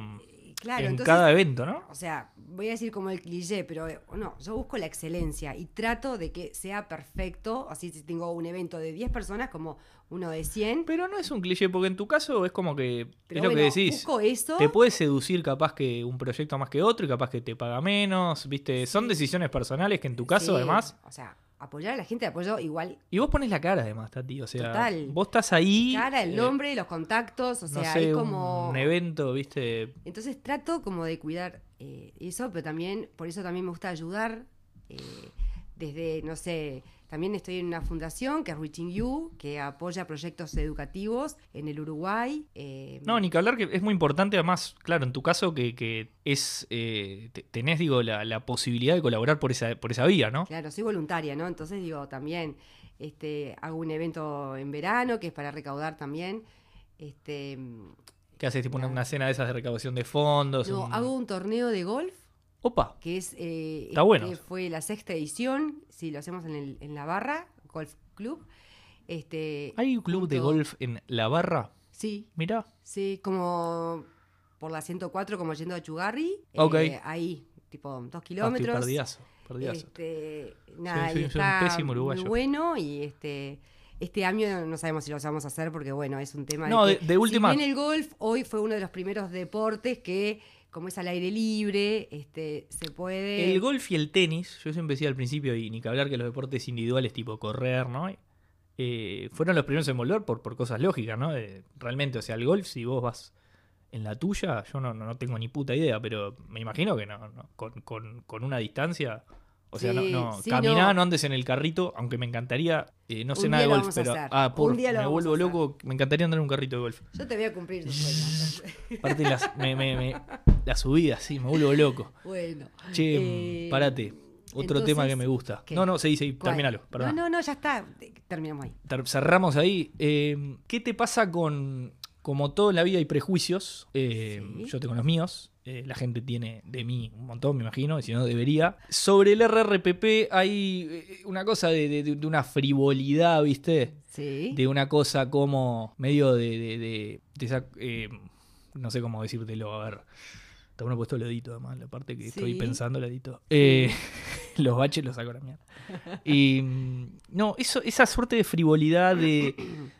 claro, en entonces, cada evento, ¿no? o sea, voy a decir como el cliché, pero eh, no, yo busco la excelencia y trato de que sea perfecto, así si tengo un evento de 10 personas como uno de 100, Pero no es un cliché, porque en tu caso es como que pero es lo que decís. busco eso. Te puede seducir capaz que un proyecto más que otro y capaz que te paga menos, ¿viste? Son decisiones personales que en tu caso Sí, además O sea, apoyar a la gente, apoyo igual Y vos pones la cara además, Tati. O sea, Total. vos estás ahí. cara, el eh, nombre, los contactos, o no sea, sé, es como... un evento, viste. Entonces trato como de cuidar eh, eso, pero también, por eso también me gusta ayudar eh, desde, no sé, también estoy en una fundación que es Reaching You, que apoya proyectos educativos en el Uruguay. eh, No, ni que hablar que es muy importante, además, claro, en tu caso que, que es eh, te- tenés, digo, la, la posibilidad de colaborar por esa, por esa vía, ¿no? Claro, soy voluntaria, ¿no? Entonces digo, también este, hago un evento en verano que es para recaudar también. Este, Que haces tipo una, una cena de esas de recaudación de fondos. no, un- hago un torneo de golf Opa, que es eh, Está bueno. este fue la sexta edición, sí, lo hacemos en, el- en la barra, Golf Club. Este, ¿hay un club de golf en La Barra? Sí, Mirá. sí, como por la 104, como yendo a Chugarri. Ok. eh, ahí, tipo dos Ah, kilómetros. perdidazo, perdidazo. Este, nada, soy un pésimo uruguayo. muy bueno y este este año no sabemos si lo vamos a hacer porque bueno, es un tema No, de, de- que, de última- Si bien el golf hoy fue uno de los primeros deportes que como es al aire libre, este se puede El golf y el tenis, yo siempre decía al principio, y ni que hablar que los deportes individuales tipo correr, ¿no? Eh, fueron los primeros en volver por, por cosas lógicas, ¿no? Realmente, o sea, el golf, si vos vas en la tuya, yo no, no, no tengo ni puta idea, pero me imagino que no, no, con, con- con una distancia. O sea, Sí, no, no sí, caminá, no. no. andes en el carrito, aunque me encantaría, eh, no sé Un nada de golf, pero ah, por, me vuelvo loco, me encantaría andar en un carrito de golf. Yo te voy a cumplir tu. Aparte las, me, me, me- la subida, sí, me vuelvo loco. bueno. Che, eh, parate. Otro tema que me gusta. ¿qué? No, no, seguí, seguí, ¿cuál? terminalo, perdón. No, no, no, ya está. Terminamos ahí. Cerramos ahí. Eh, ¿Qué te pasa con, como todo en la vida hay prejuicios? Eh, Sí. Yo tengo los míos. eh, la gente tiene de mí un montón, me imagino, y si no debería. Sobre el RRPP hay eh, una cosa de, de- de una frivolidad, ¿viste? Sí. De una cosa como medio de... de- esa, eh, no sé cómo decírtelo, a ver. Está bueno puesto el dedito, además, la parte que estoy pensando, el dedito. Eh, (laughs) los baches los saco a la mierda. Y mm, no, eso, esa suerte de frivolidad de,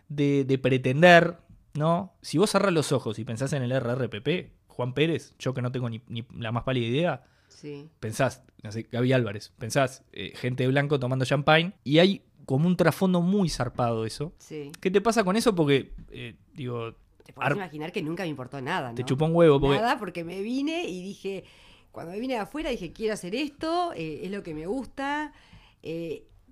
de, de pretender, ¿no? Si vos cerrás los ojos y pensás en el RRPP, Juan Pérez, yo que no tengo ni, ni la más pálida idea, Sí. pensás, no sé, Gaby Álvarez, pensás eh, gente de blanco tomando champagne y hay como un trasfondo muy zarpado eso. Sí. ¿Qué te pasa con eso? Porque, eh, digo, Te podés Ar- imaginar que nunca me importó nada, ¿no? te chupó un huevo. Porque, Nada, porque me vine y dije, cuando me vine de afuera dije, quiero hacer esto, eh, es lo que me gusta.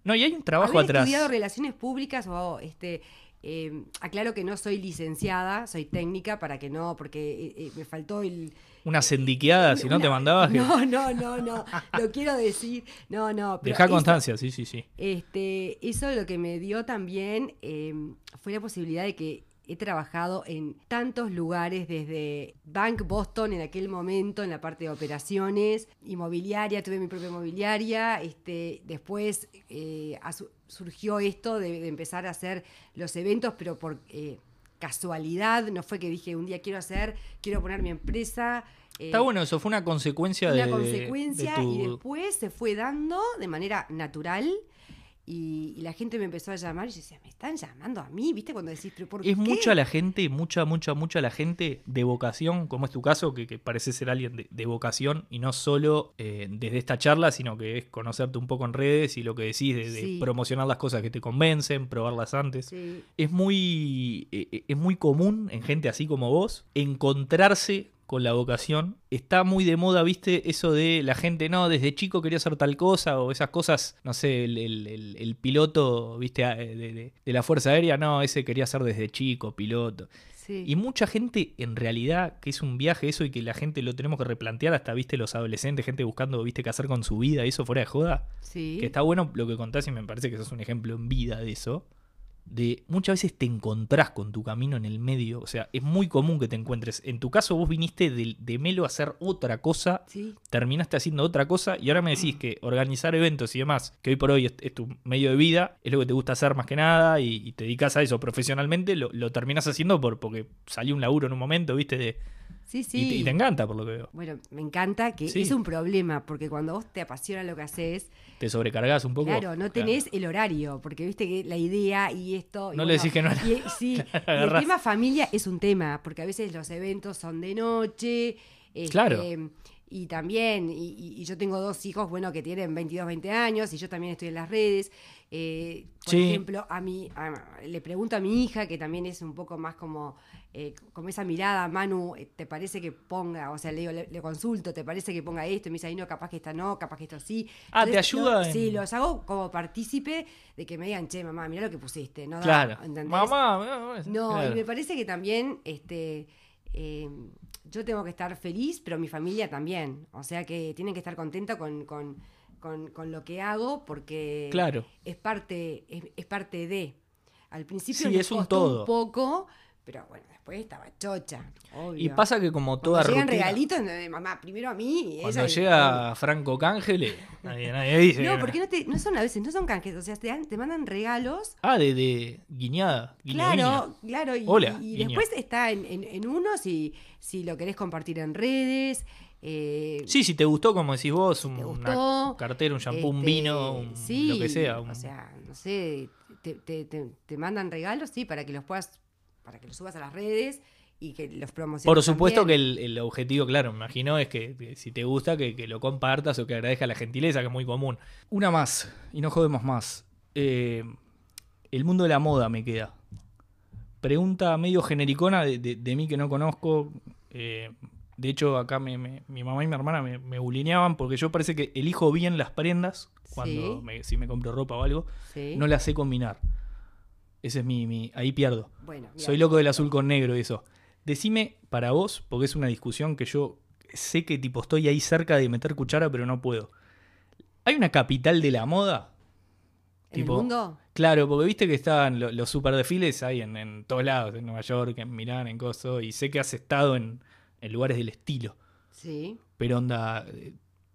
No, y hay un trabajo haber atrás. estudiado relaciones públicas o este eh, aclaro que no soy licenciada, soy técnica para que no, porque eh, eh, me faltó el... Una sendiqueada, si no te mandabas. No, no, no, no, lo quiero decir, no, no. pero eso- constancia, sí, sí, sí. Este, eso lo que me dio también eh, fue la posibilidad de que he trabajado en tantos lugares, desde Bank Boston en aquel momento, en la parte de operaciones, inmobiliaria, tuve mi propia inmobiliaria, este, después eh, surgió esto de, de empezar a hacer los eventos, pero por eh, casualidad, no fue que dije un día quiero hacer, quiero poner mi empresa. eh, Está bueno, eso fue una consecuencia de. una de- consecuencia de tu- y después se fue dando de manera natural y, y la gente me empezó a llamar y yo decía, me están llamando a mí, ¿viste? Cuando decís, pero ¿por qué? Es mucha la gente, mucha, mucha, mucha la gente de vocación, como es tu caso, que, que parece ser alguien de, de vocación y no solo eh, desde esta charla, sino que es conocerte un poco en redes y lo que decís de, de Sí. promocionar las cosas que te convencen, probarlas antes. Sí, Es muy, eh, eh, es muy común en gente así como vos encontrarse con la vocación. Está muy de moda, viste, eso de la gente, no, desde chico quería hacer tal cosa, o esas cosas, no sé, el, el- el- el piloto, viste, ah, de, de- de la Fuerza Aérea, no, ese quería ser desde chico, piloto. sí. Y mucha gente, en realidad, que es un viaje eso y que la gente lo tenemos que replantear, hasta, viste, los adolescentes, gente buscando, viste, qué hacer con su vida, eso fuera de joda. sí. Que está bueno lo que contás y me parece que sos un ejemplo en vida de eso. De muchas veces te encontrás con tu camino en el medio. O sea, es muy común que te encuentres. En tu caso, vos viniste de, de Melo a hacer otra cosa, Sí, terminaste haciendo otra cosa y ahora me decís que organizar eventos y demás, que hoy por hoy es, es tu medio de vida, es lo que te gusta hacer más que nada y, y te dedicas a eso profesionalmente, lo, lo terminás haciendo por, porque salió un laburo en un momento, viste, de, sí, y, sí. te, y te encanta por lo que veo. Bueno, me encanta que Sí. es un problema, porque cuando vos te apasiona lo que haces, Te sobrecargas un poco. claro, no tenés el horario, porque viste que la idea y esto... y No le decís que no y- sí, (laughs) y el tema familia es un tema, porque a veces los eventos son de noche. este, Claro. Y también, y, y yo tengo dos hijos, bueno, que tienen 22, 20 años, y yo también estoy en las redes. Eh, por Sí. ejemplo, a mí, a- le pregunto a mi hija, que también es un poco más como, eh, como esa mirada, Manu, eh, ¿te parece que ponga? O sea, le, digo, le, le consulto, ¿te parece que ponga esto? Y me dice, ahí no, capaz que esta no, capaz que esto sí. Ah, ¿te ayuda lo- en- Sí, los hago como partícipe de que me digan, che, mamá, mira lo que pusiste. No da", Claro. ¿entendés? Mamá, mamá, No, claro. y me parece que también este, eh, yo tengo que estar feliz, pero mi familia también. O sea que tienen que estar contenta con, con, con- con lo que hago porque Claro. es parte, es, es parte de. Al principio Sí, me es un costó todo. un poco, pero bueno, después estaba chocha. Obvio. Y pasa que como toda Cuando llegan rutina- regalitos de mamá, primero a mí Cuando ella y- llega Franco Cángele, nadie, nadie dice. No, que porque no, te, no son a veces, no son canjes, o sea, te, dan- te mandan regalos Ah, de, de guiñada. Claro, claro. Y, Hola, y después está en, en- en uno si, si lo querés compartir en redes. eh, Sí, si te gustó, como decís vos, un- te una gustó, cartera, un shampoo, un este, vino, un- sí, lo que sea. un- O sea, no sé, te- te- te mandan regalos, sí, para que los puedas, para que los subas a las redes y que los promociones. Por supuesto que el, el objetivo, claro, me imagino, es que, que si te gusta, que, que lo compartas o que agradezcas la gentileza, que es muy común. Una más, y no jodemos más. Eh, el mundo de la moda me queda. Pregunta medio genericona de, de- de mí que no conozco. eh, de hecho, acá me- me- mi mamá y mi hermana me, me bulineaban porque yo parece que elijo bien las prendas cuando Sí. me- si me compro ropa o algo. Sí. No las sé combinar. Ese es mi, mi- Ahí pierdo. Bueno, Soy loco del azul con negro y eso. Decime para vos, porque es una discusión que yo sé que tipo estoy ahí cerca de meter cuchara, pero no puedo. ¿Hay una capital de la moda? ¿En tipo- el mundo? Claro, porque viste que están lo- los super desfiles ahí en, en todos lados, en Nueva York, en Milán, en Coso, y sé que has estado en, en lugares del estilo. Sí. Pero onda,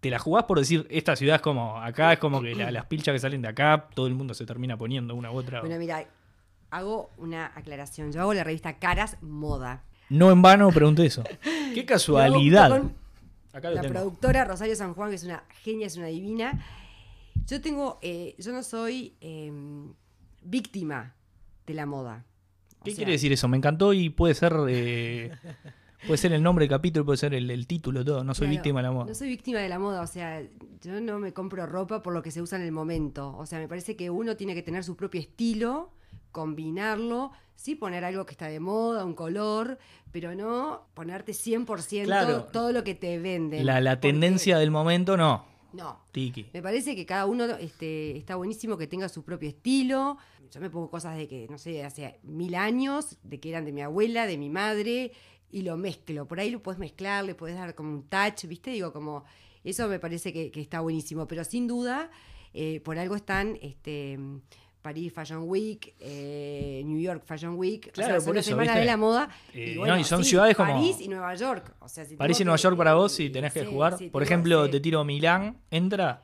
te la jugás por decir, esta ciudad es como, acá es como que la- las pilchas que salen de acá, todo el mundo se termina poniendo una u otra. Bueno, mira, hago una aclaración. Yo hago la revista Caras Moda. No en vano pregunté eso. (laughs) Qué casualidad. Lo hago con- Acá lo la tengo. productora Rosario San Juan, que es una genia, es una divina. Yo tengo, eh, yo no soy eh, víctima de la moda. O ¿Qué sea, quiere decir eso? Me encantó y puede ser eh, (laughs) puede ser el nombre del capítulo, puede ser el, el título, todo. No soy claro, víctima de la moda. No soy víctima de la moda, o sea, yo no me compro ropa por lo que se usa en el momento. O sea, me parece que uno tiene que tener su propio estilo, combinarlo, sí poner algo que está de moda, un color, pero no ponerte 100% Claro. todo lo que te venden. La, la tendencia del momento, no. No, Tiki. Me parece que cada uno este, está buenísimo que tenga su propio estilo. Yo me pongo cosas de que, no sé, hace mil años, de que eran de mi abuela, de mi madre, y lo mezclo. Por ahí lo puedes mezclar, le puedes dar como un touch, ¿viste? Digo, como, eso me parece que, que está buenísimo. Pero sin duda, eh, por algo están este, París Fashion Week, eh, New York Fashion Week. o Claro, sea, son por las eso, semanas ¿viste? de la moda. Eh, y no, y son ciudades como- París y Nueva York. O sea, si París y Nueva que- York para vos, si tenés que jugar. sí, Por ejemplo, te tiro Milán, entra.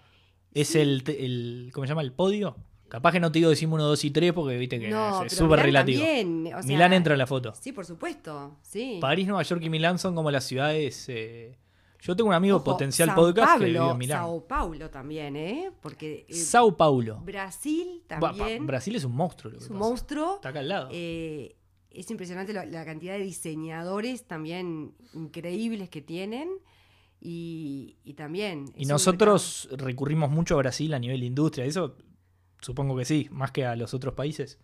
Es el, el. ¿Cómo se llama? El podio. Capaz que no te digo decimos 1, 2 y 3 porque viste que No, es súper relativo. o sea, Milán entra en la foto. Sí, por supuesto. Sí. París, Nueva York y Milán son como las ciudades. eh, Yo tengo un amigo Ojo, potencial podcast que vive en Milán. Sao Paulo también, ¿eh? Porque eh, Sao Paulo. Brasil también Brasil es un monstruo. Lo que es un pasa. monstruo. Está acá al lado. Eh, es impresionante la cantidad de diseñadores también increíbles que tienen. Y, y también. y nosotros recurrimos mucho a Brasil a nivel de industria. Eso supongo que sí, más que a los otros países.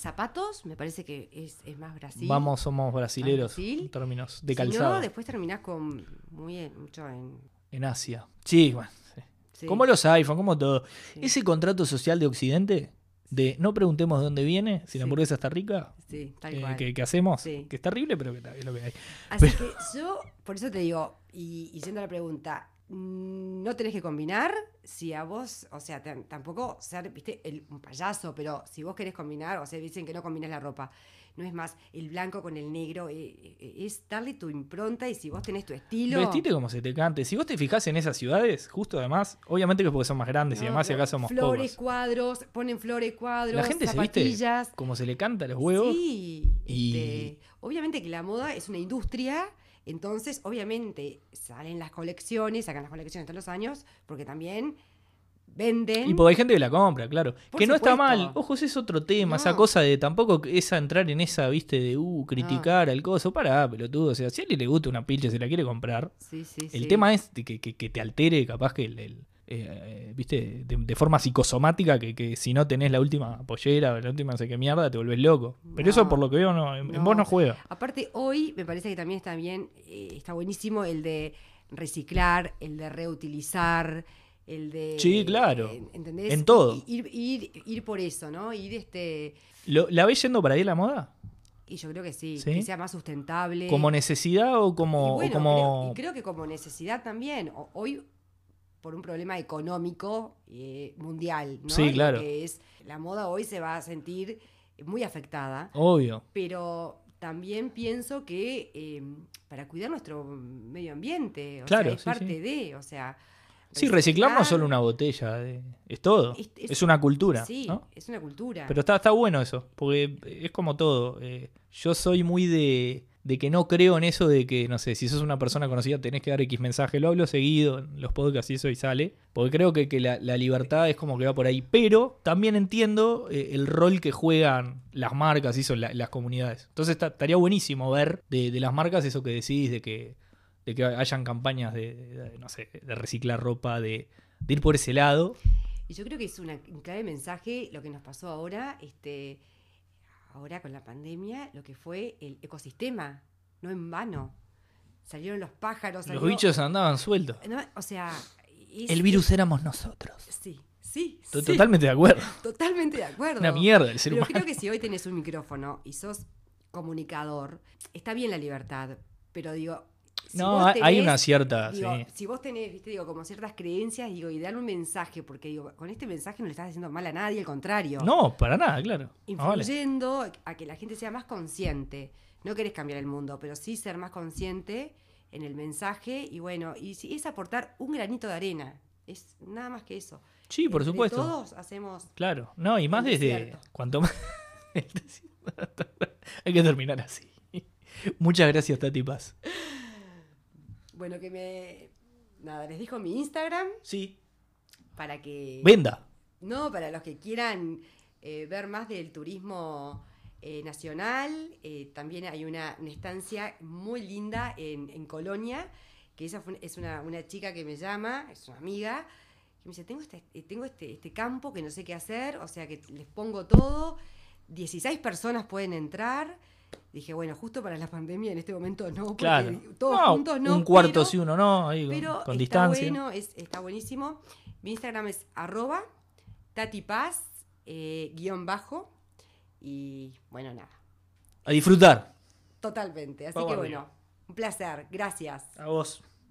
Zapatos, me parece que es, es más Brasil. Vamos, somos brasileros Brasil. en términos de Si calzado. no, después terminás con muy en- mucho en. En Asia. Sí, bueno. sí. sí, Como los iPhone, como todo. sí, Ese contrato social de Occidente, de no preguntemos de dónde viene, si la hamburguesa está rica, sí, tal eh, cual. que, que hacemos, que está terrible, pero que es lo que hay. Así que yo, por eso te digo, y, y yendo a la pregunta, no tenés que combinar si a vos, o sea, tampoco ser, viste, el, un payaso, pero si vos querés combinar, o sea, dicen que no combinas la ropa, no es más el blanco con el negro, eh, eh, es darle tu impronta y si vos tenés tu estilo... Vestite como se te cante. Si vos te fijás en esas ciudades, justo además, obviamente que es porque son más grandes y además si acá somos Flores, pocos. cuadros, ponen flores, cuadros, La gente se viste zapatillas. como se le canta a los huevos. Sí, y- este, obviamente que la moda es una industria, entonces obviamente salen las colecciones, sacan las colecciones todos los años, porque también venden. Y porque hay gente que la compra, claro. Por que no está mal. Ojo, ese es otro tema. Esa No. cosa de tampoco esa entrar en esa, viste, de uh, criticar al coso. Pará, pelotudo. O sea, si a alguien le gusta una pilcha se la quiere comprar. Sí, sí, El sí. tema es de que, que- que te altere, capaz que el. el, eh, viste, de, de forma psicosomática, que, que si no tenés la última pollera o la última no sé qué mierda, te volvés loco. Pero eso por lo que veo, no, en, vos no juega. Aparte, hoy me parece que también está bien, eh, está buenísimo el de reciclar, el de reutilizar, el de. Sí, claro. eh, ¿Entendés? En todo. Ir, ir, ir por eso, ¿no? Ir este. Lo- ¿La ves yendo para ahí la moda? Y yo creo que sí, ¿Sí? que sea más sustentable. ¿Como necesidad o como.? Y o bueno, como... creo, y creo que como necesidad también. Hoy, por un problema económico eh, mundial, ¿no? Sí, claro. que es, la moda hoy se va a sentir muy afectada. Obvio. pero también pienso que eh, para cuidar nuestro medio ambiente, o Claro, sea, es sí, parte sí. de, o sea... Sí, reciclar no es solo una botella, de- es todo. Es- Es, es- una cultura. Sí, ¿no? es una cultura. Pero está, está bueno eso, porque es como todo. eh, yo soy muy de, de que no creo en eso de que, no sé, si sos una persona conocida tenés que dar X mensaje. Lo hablo seguido en los podcasts y eso y sale. Porque creo que, que la, libertad es como que va por ahí. Pero también entiendo eh, el rol que juegan las marcas y eso, la- las comunidades. Entonces estaría buenísimo ver de, de las marcas eso que decís, de que, de que hayan campañas de, no sé, de reciclar ropa, de, ir por ese lado. Y yo creo que es un clave mensaje lo que nos pasó ahora, este, ahora con la pandemia, lo que fue el ecosistema, no en vano. Salieron los pájaros, Los bichos andaban sueltos. No, o sea... es- El virus éramos nosotros. Sí, sí, To- sí, Totalmente de acuerdo. (laughs) totalmente de acuerdo. Una mierda el ser Pero humano. creo que si hoy tenés un micrófono y sos comunicador, está bien la libertad, pero digo... si no, hay- una cierta. digo, sí. Si vos tenés, viste, digo, como ciertas creencias, digo, y dar un mensaje, porque digo, con este mensaje no le estás haciendo mal a nadie, al contrario. No, para nada, claro. Vale. Influyendo a que la gente sea más consciente. No querés cambiar el mundo, pero sí ser más consciente en el mensaje y bueno, y si es aportar un granito de arena. Es nada más que eso. Sí, por Entre supuesto. Todos hacemos Claro. No, y más desde. desierto. Cuanto más. (laughs) Hay que terminar así. Muchas gracias, Tati Paz. Bueno, que me. Nada, les dejo mi Instagram Sí. para que. Venda. No, para los que quieran eh, ver más del turismo eh, nacional. eh, también hay una, una estancia muy linda en, en Colonia, que esa fue- es una, una chica que me llama, es una amiga, que me dice, tengo, este, tengo este, este campo que no sé qué hacer, o sea que les pongo todo, 16 personas pueden entrar. Dije, bueno, justo para la pandemia en este momento no, porque Claro. todos No, juntos no. un cuarto pero- sí, uno no, ahí con- pero con está distancia. bueno, es- está buenísimo. Mi Instagram es arroba tatipaz eh, guion bajo. Y bueno, nada, A disfrutar. totalmente. Así Vamos que bueno, un placer. Gracias. A vos.